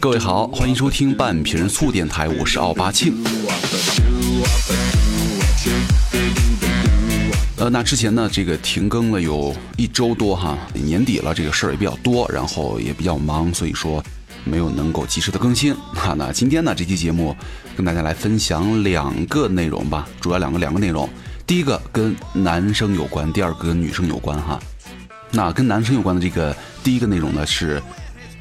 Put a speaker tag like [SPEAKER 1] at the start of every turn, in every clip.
[SPEAKER 1] 各位好，欢迎收听半瓶醋电台，我是奥巴庆。呃，那之前呢，这个停更了有一周多哈，年底了，这个事儿也比较多，然后也比较忙，所以说没有能够及时的更新。哈，那今天呢，这期节目跟大家来分享两个内容吧，主要两个两个内容，第一个跟男生有关，第二个跟女生有关哈。那跟男生有关的这个第一个内容呢是，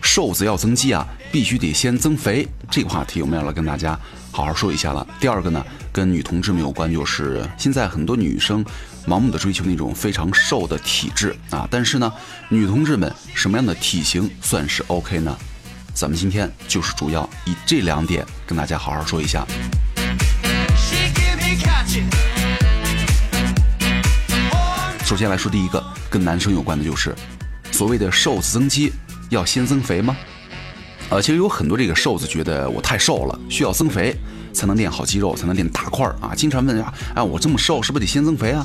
[SPEAKER 1] 瘦子要增肌啊，必须得先增肥。这个话题我们要来跟大家好好说一下了。第二个呢，跟女同志们有关，就是现在很多女生盲目的追求那种非常瘦的体质啊。但是呢，女同志们什么样的体型算是 OK 呢？咱们今天就是主要以这两点跟大家好好说一下。首先来说第一个跟男生有关的就是，所谓的瘦子增肌要先增肥吗？呃，其实有很多这个瘦子觉得我太瘦了，需要增肥才能练好肌肉，才能练大块儿啊。经常问啊，啊我这么瘦是不是得先增肥啊？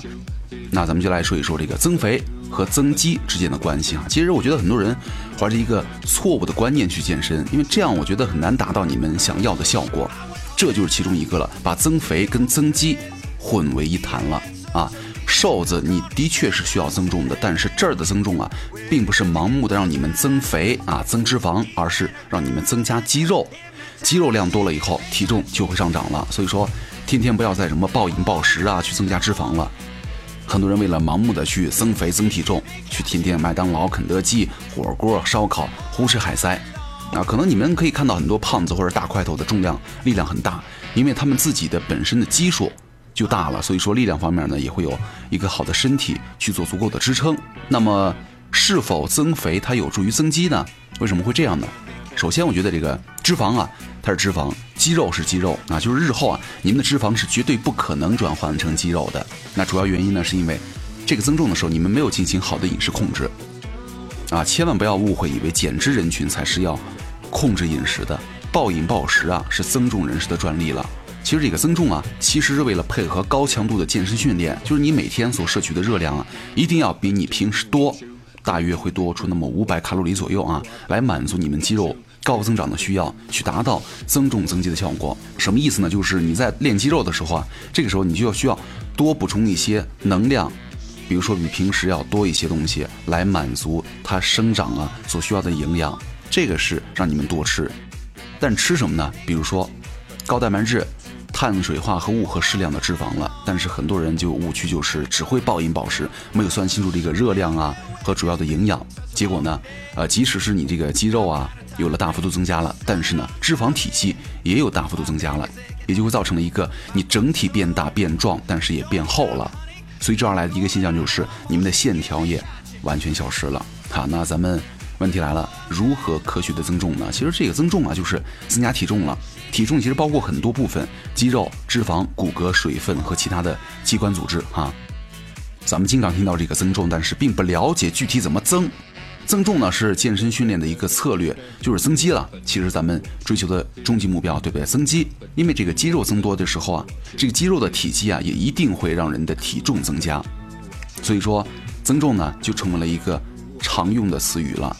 [SPEAKER 1] 那咱们就来说一说这个增肥和增肌之间的关系啊。其实我觉得很多人怀着一个错误的观念去健身，因为这样我觉得很难达到你们想要的效果。这就是其中一个了，把增肥跟增肌混为一谈了啊。瘦子，你的确是需要增重的，但是这儿的增重啊，并不是盲目的让你们增肥啊、增脂肪，而是让你们增加肌肉。肌肉量多了以后，体重就会上涨了。所以说，天天不要再什么暴饮暴食啊，去增加脂肪了。很多人为了盲目的去增肥、增体重，去天天麦当劳、肯德基、火锅、烧烤，胡吃海塞。啊，可能你们可以看到很多胖子或者大块头的重量力量很大，因为他们自己的本身的基数。就大了，所以说力量方面呢，也会有一个好的身体去做足够的支撑。那么，是否增肥它有助于增肌呢？为什么会这样呢？首先，我觉得这个脂肪啊，它是脂肪，肌肉是肌肉啊，就是日后啊，你们的脂肪是绝对不可能转换成肌肉的。那主要原因呢，是因为这个增重的时候，你们没有进行好的饮食控制啊，千万不要误会，以为减脂人群才是要控制饮食的，暴饮暴食啊，是增重人士的专利了。其实这个增重啊，其实是为了配合高强度的健身训练，就是你每天所摄取的热量啊，一定要比你平时多，大约会多出那么五百卡路里左右啊，来满足你们肌肉高增长的需要，去达到增重增肌的效果。什么意思呢？就是你在练肌肉的时候啊，这个时候你就要需要多补充一些能量，比如说比平时要多一些东西，来满足它生长啊所需要的营养。这个是让你们多吃，但吃什么呢？比如说高蛋白质。碳水化合物和适量的脂肪了，但是很多人就误区就是只会暴饮暴食，没有算清楚这个热量啊和主要的营养，结果呢，呃，即使是你这个肌肉啊有了大幅度增加了，但是呢，脂肪体系也有大幅度增加了，也就会造成了一个你整体变大变壮，但是也变厚了，所以这样来的一个现象就是你们的线条也完全消失了。好，那咱们。问题来了，如何科学的增重呢？其实这个增重啊，就是增加体重了。体重其实包括很多部分，肌肉、脂肪、骨骼、水分和其他的器官组织哈。咱们经常听到这个增重，但是并不了解具体怎么增。增重呢是健身训练的一个策略，就是增肌了。其实咱们追求的终极目标，对不对？增肌，因为这个肌肉增多的时候啊，这个肌肉的体积啊，也一定会让人的体重增加。所以说，增重呢就成为了一个常用的词语了。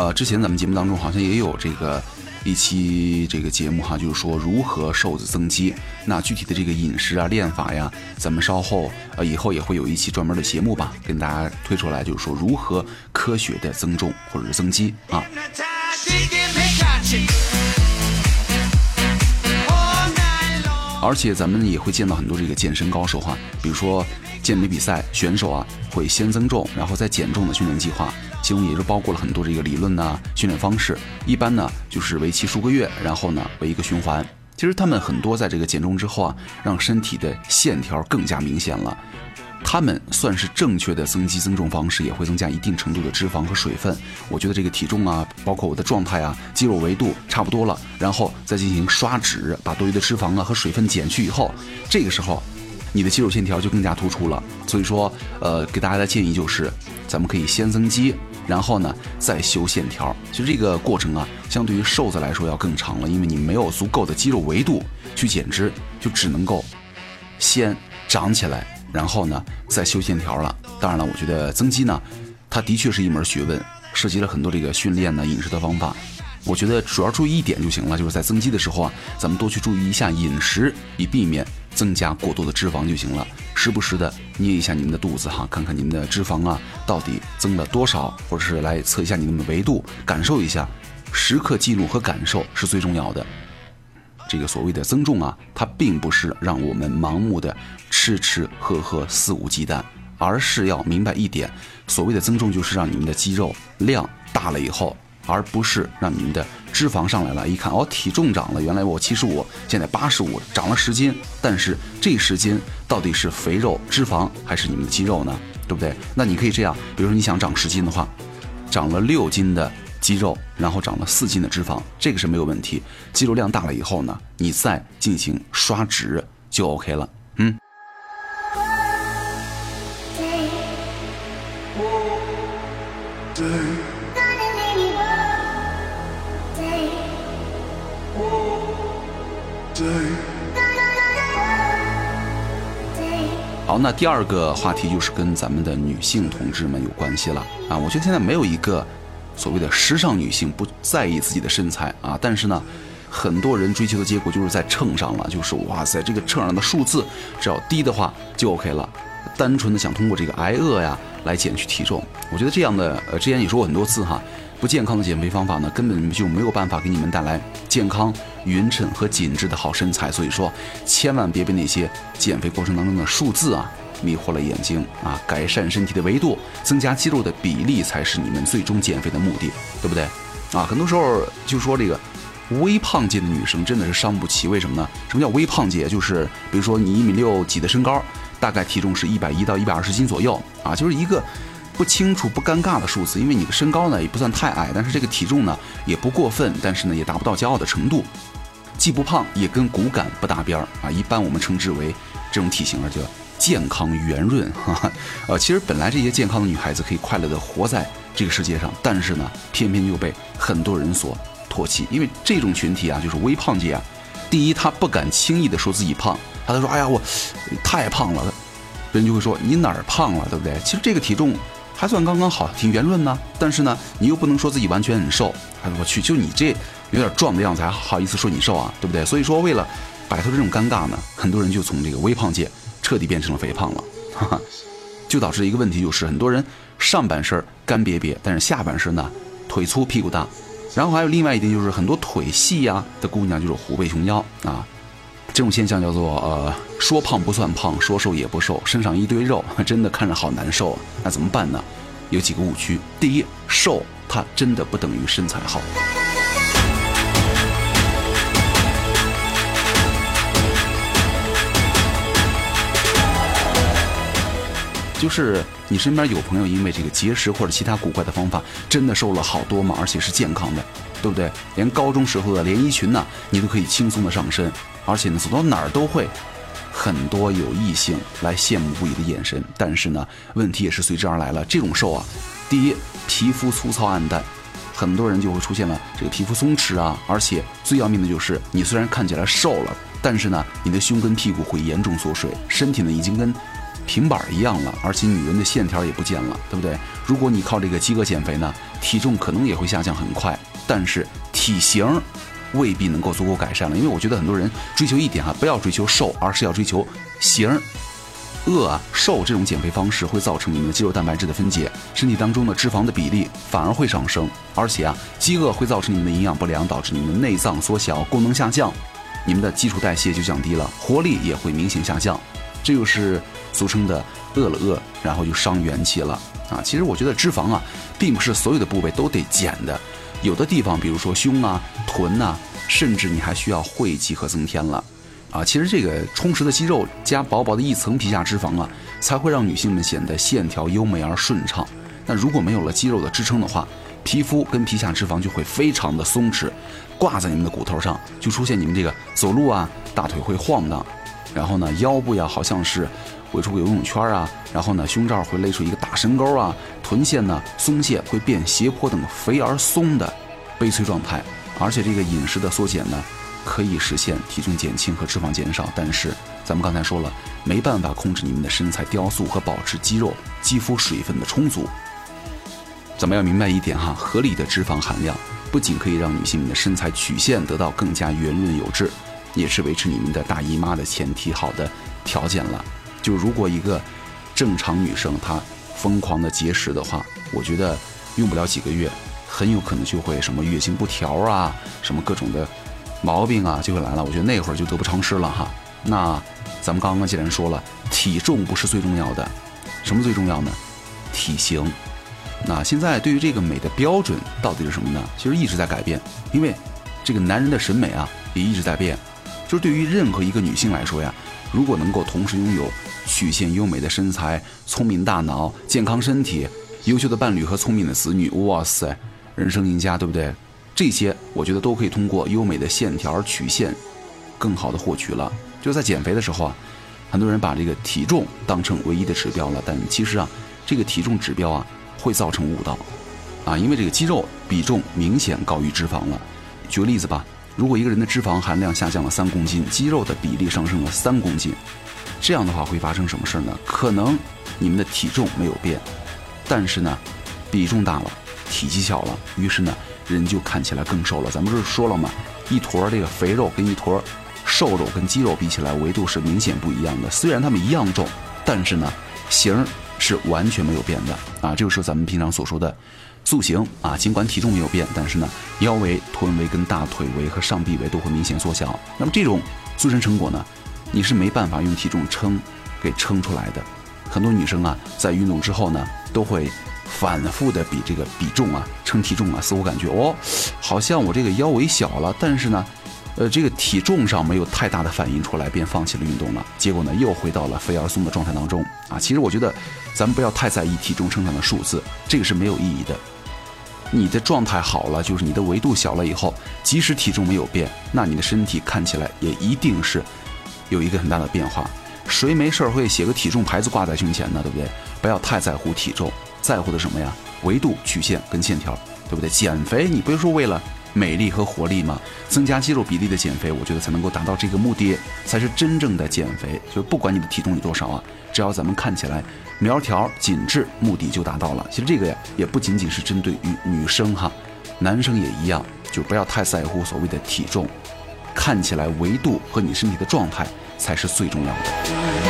[SPEAKER 1] 呃，之前咱们节目当中好像也有这个一期这个节目哈，就是说如何瘦子增肌。那具体的这个饮食啊、练法呀，咱们稍后呃以后也会有一期专门的节目吧，跟大家推出来，就是说如何科学的增重或者是增肌啊。而且咱们也会见到很多这个健身高手哈，比如说健美比赛选手啊，会先增重，然后再减重的训练计划。其中也是包括了很多这个理论呐，训练方式，一般呢就是为期数个月，然后呢为一个循环。其实他们很多在这个减重之后啊，让身体的线条更加明显了。他们算是正确的增肌增重方式，也会增加一定程度的脂肪和水分。我觉得这个体重啊，包括我的状态啊，肌肉维度差不多了，然后再进行刷脂，把多余的脂肪啊和水分减去以后，这个时候。你的肌肉线条就更加突出了，所以说，呃，给大家的建议就是，咱们可以先增肌，然后呢再修线条。其实这个过程啊，相对于瘦子来说要更长了，因为你没有足够的肌肉维度去减脂，就只能够先长起来，然后呢再修线条了。当然了，我觉得增肌呢，它的确是一门学问，涉及了很多这个训练呢、饮食的方法。我觉得主要注意一点就行了，就是在增肌的时候啊，咱们多去注意一下饮食，以避免增加过多的脂肪就行了。时不时的捏一下你们的肚子哈，看看你们的脂肪啊到底增了多少，或者是来测一下你们的维度，感受一下。时刻记录和感受是最重要的。这个所谓的增重啊，它并不是让我们盲目的吃吃喝喝、肆无忌惮，而是要明白一点：所谓的增重就是让你们的肌肉量大了以后，而不是让你们的脂肪上来了。一看哦，体重涨了，原来我七十五，现在八十五，涨了十斤。但是这十斤到底是肥肉、脂肪还是你们的肌肉呢？对不对？那你可以这样，比如说你想长十斤的话，长了六斤的。肌肉，然后长了四斤的脂肪，这个是没有问题。肌肉量大了以后呢，你再进行刷脂就 OK 了。嗯。好，那第二个话题就是跟咱们的女性同志们有关系了啊。我觉得现在没有一个。所谓的时尚女性不在意自己的身材啊，但是呢，很多人追求的结果就是在秤上了，就是哇塞，这个秤上的数字只要低的话就 OK 了。单纯的想通过这个挨饿呀来减去体重，我觉得这样的呃，之前也说过很多次哈，不健康的减肥方法呢，根本就没有办法给你们带来健康、匀称和紧致的好身材。所以说，千万别被那些减肥过程当中的数字啊。迷惑了眼睛啊！改善身体的维度，增加肌肉的比例，才是你们最终减肥的目的，对不对？啊，很多时候就说这个微胖界的女生真的是伤不起，为什么呢？什么叫微胖界？就是比如说你一米六几的身高，大概体重是一百一到一百二十斤左右啊，就是一个不清楚、不尴尬的数字。因为你的身高呢也不算太矮，但是这个体重呢也不过分，但是呢也达不到骄傲的程度，既不胖也跟骨感不搭边儿啊。一般我们称之为这种体型啊叫。健康圆润，哈哈，呃，其实本来这些健康的女孩子可以快乐的活在这个世界上，但是呢，偏偏又被很多人所唾弃，因为这种群体啊，就是微胖界啊。第一，她不敢轻易的说自己胖，她都说，哎呀，我太胖了，别人就会说你哪儿胖了，对不对？其实这个体重还算刚刚好，挺圆润呢。但是呢，你又不能说自己完全很瘦，哎，我去，就你这有点壮的样子，还好意思说你瘦啊，对不对？所以说，为了摆脱这种尴尬呢，很多人就从这个微胖界。彻底变成了肥胖了，哈哈，就导致一个问题，就是很多人上半身干瘪瘪，但是下半身呢腿粗屁股大，然后还有另外一点就是很多腿细呀的姑娘就是虎背熊腰啊，这种现象叫做呃说胖不算胖，说瘦也不瘦，身上一堆肉，真的看着好难受啊，那怎么办呢？有几个误区，第一，瘦它真的不等于身材好。就是你身边有朋友因为这个节食或者其他古怪的方法，真的瘦了好多吗？而且是健康的，对不对？连高中时候的连衣裙呢，你都可以轻松的上身，而且呢，走到哪儿都会很多有异性来羡慕不已的眼神。但是呢，问题也是随之而来了。这种瘦啊，第一，皮肤粗糙暗淡，很多人就会出现了这个皮肤松弛啊，而且最要命的就是，你虽然看起来瘦了，但是呢，你的胸跟屁股会严重缩水，身体呢已经跟。平板一样了，而且女人的线条也不见了，对不对？如果你靠这个饥饿减肥呢，体重可能也会下降很快，但是体型未必能够足够改善了。因为我觉得很多人追求一点哈，不要追求瘦，而是要追求型。饿啊，瘦这种减肥方式会造成你们的肌肉蛋白质的分解，身体当中的脂肪的比例反而会上升，而且啊，饥饿会造成你们的营养不良，导致你们的内脏缩小，功能下降，你们的基础代谢就降低了，活力也会明显下降。这就是俗称的饿了饿，然后就伤元气了啊！其实我觉得脂肪啊，并不是所有的部位都得减的，有的地方，比如说胸啊、臀呐，甚至你还需要汇集和增添了啊！其实这个充实的肌肉加薄薄的一层皮下脂肪啊，才会让女性们显得线条优美而顺畅。那如果没有了肌肉的支撑的话，皮肤跟皮下脂肪就会非常的松弛，挂在你们的骨头上，就出现你们这个走路啊，大腿会晃荡。然后呢，腰部呀好像是围出个游泳圈啊，然后呢，胸罩会勒出一个大深沟啊，臀线呢松懈会变斜坡等肥而松的悲催状态。而且这个饮食的缩减呢，可以实现体重减轻和脂肪减少，但是咱们刚才说了，没办法控制你们的身材雕塑和保持肌肉、肌肤水分的充足。咱们要明白一点哈，合理的脂肪含量不仅可以让女性们的身材曲线得到更加圆润有致，也是维持你们的大姨妈的前提好的条件了。就如果一个正常女生她疯狂的节食的话，我觉得用不了几个月，很有可能就会什么月经不调啊，什么各种的毛病啊就会来了。我觉得那会儿就得不偿失了哈。那咱们刚刚既然说了，体重不是最重要的，什么最重要呢？体型。那现在对于这个美的标准到底是什么呢？其实一直在改变，因为这个男人的审美啊也一直在变。就是对于任何一个女性来说呀，如果能够同时拥有曲线优美的身材、聪明大脑、健康身体、优秀的伴侣和聪明的子女，哇塞，人生赢家，对不对？这些我觉得都可以通过优美的线条曲线，更好的获取了。就在减肥的时候啊，很多人把这个体重当成唯一的指标了，但其实啊，这个体重指标啊。会造成误导，啊，因为这个肌肉比重明显高于脂肪了。举个例子吧，如果一个人的脂肪含量下降了三公斤，肌肉的比例上升了三公斤，这样的话会发生什么事儿呢？可能你们的体重没有变，但是呢，比重大了，体积小了，于是呢，人就看起来更瘦了。咱们不是说了吗？一坨这个肥肉跟一坨瘦肉跟肌肉比起来，维度是明显不一样的。虽然它们一样重，但是呢，型。是完全没有变的啊！这就是咱们平常所说的塑形啊。尽管体重没有变，但是呢，腰围、臀围跟大腿围和上臂围都会明显缩小。那么这种塑身成果呢，你是没办法用体重称给称出来的。很多女生啊，在运动之后呢，都会反复的比这个比重啊，称体重啊，似乎感觉哦，好像我这个腰围小了，但是呢。呃，这个体重上没有太大的反应出来，便放弃了运动了。结果呢，又回到了肥而松的状态当中啊。其实我觉得，咱们不要太在意体重称上的数字，这个是没有意义的。你的状态好了，就是你的维度小了以后，即使体重没有变，那你的身体看起来也一定是有一个很大的变化。谁没事儿会写个体重牌子挂在胸前呢？对不对？不要太在乎体重，在乎的什么呀？维度、曲线跟线条，对不对？减肥你不是说为了？美丽和活力吗，增加肌肉比例的减肥，我觉得才能够达到这个目的，才是真正的减肥。就不管你的体重有多少啊，只要咱们看起来苗条紧致，目的就达到了。其实这个呀，也不仅仅是针对于女生哈，男生也一样，就不要太在乎所谓的体重，看起来维度和你身体的状态才是最重要的。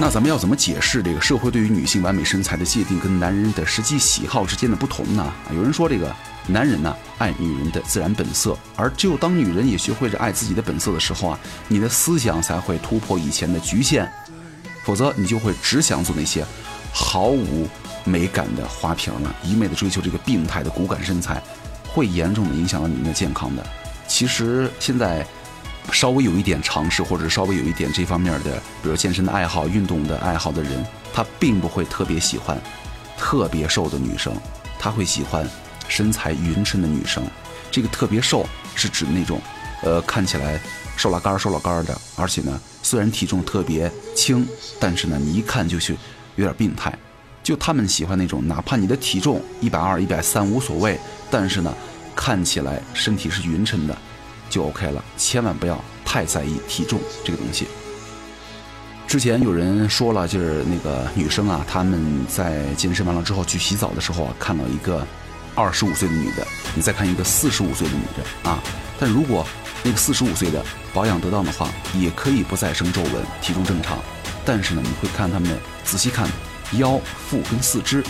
[SPEAKER 1] 那咱们要怎么解释这个社会对于女性完美身材的界定跟男人的实际喜好之间的不同呢？有人说这个男人呢爱女人的自然本色，而只有当女人也学会着爱自己的本色的时候啊，你的思想才会突破以前的局限，否则你就会只想做那些毫无美感的花瓶了，一昧的追求这个病态的骨感身材，会严重的影响到你们的健康的。其实现在。稍微有一点尝试，或者稍微有一点这方面的，比如健身的爱好、运动的爱好的人，他并不会特别喜欢特别瘦的女生，他会喜欢身材匀称的女生。这个特别瘦是指那种，呃，看起来瘦了干、瘦了干的，而且呢，虽然体重特别轻，但是呢，你一看就是有点病态。就他们喜欢那种，哪怕你的体重一百二、一百三无所谓，但是呢，看起来身体是匀称的。就 OK 了，千万不要太在意体重这个东西。之前有人说了，就是那个女生啊，她们在健身完了之后去洗澡的时候啊，看到一个二十五岁的女的，你再看一个四十五岁的女的啊。但如果那个四十五岁的保养得当的话，也可以不再生皱纹，体重正常。但是呢，你会看她们仔细看腰、腹跟四肢，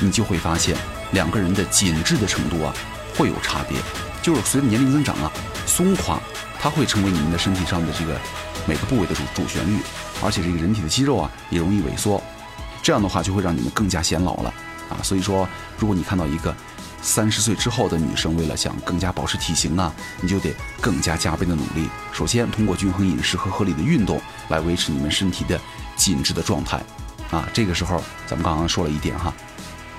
[SPEAKER 1] 你就会发现两个人的紧致的程度啊会有差别，就是随着年龄增长啊。松垮，它会成为你们的身体上的这个每个部位的主主旋律，而且这个人体的肌肉啊也容易萎缩，这样的话就会让你们更加显老了啊。所以说，如果你看到一个三十岁之后的女生，为了想更加保持体型啊，你就得更加加倍的努力。首先，通过均衡饮食和合理的运动来维持你们身体的紧致的状态啊。这个时候，咱们刚刚说了一点哈，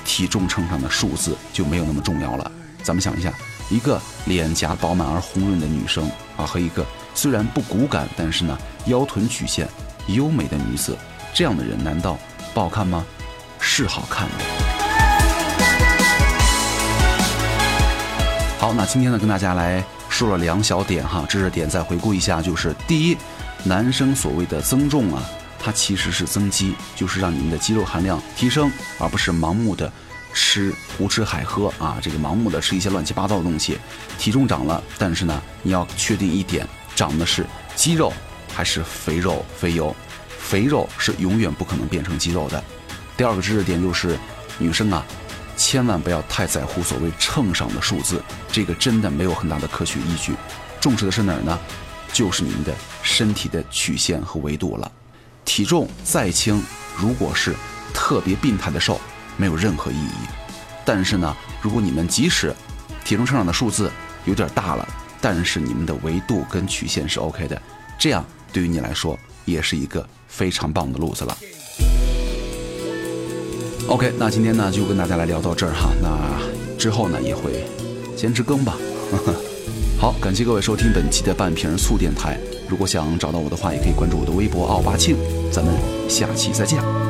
[SPEAKER 1] 体重秤上的数字就没有那么重要了。咱们想一下。一个脸颊饱满而红润的女生啊，和一个虽然不骨感，但是呢腰臀曲线优美的女子，这样的人难道不好看吗？是好看的。好，那今天呢，跟大家来说了两小点哈，知识点再回顾一下，就是第一，男生所谓的增重啊，它其实是增肌，就是让你们的肌肉含量提升，而不是盲目的吃胡吃海喝啊，这个盲目的吃一些乱七八糟的东西，体重涨了，但是呢，你要确定一点，长的是肌肉还是肥肉、肥油，肥肉是永远不可能变成肌肉的。第二个知识点就是，女生啊。千万不要太在乎所谓秤上的数字，这个真的没有很大的科学依据。重视的是哪儿呢？就是你们的身体的曲线和维度了。体重再轻，如果是特别病态的瘦，没有任何意义。但是呢，如果你们即使体重秤上的数字有点大了，但是你们的维度跟曲线是 OK 的，这样对于你来说也是一个非常棒的路子了。OK，那今天呢就跟大家来聊到这儿哈，那之后呢也会坚持更吧。好，感谢各位收听本期的半瓶醋电台。如果想找到我的话，也可以关注我的微博奥巴庆。咱们下期再见。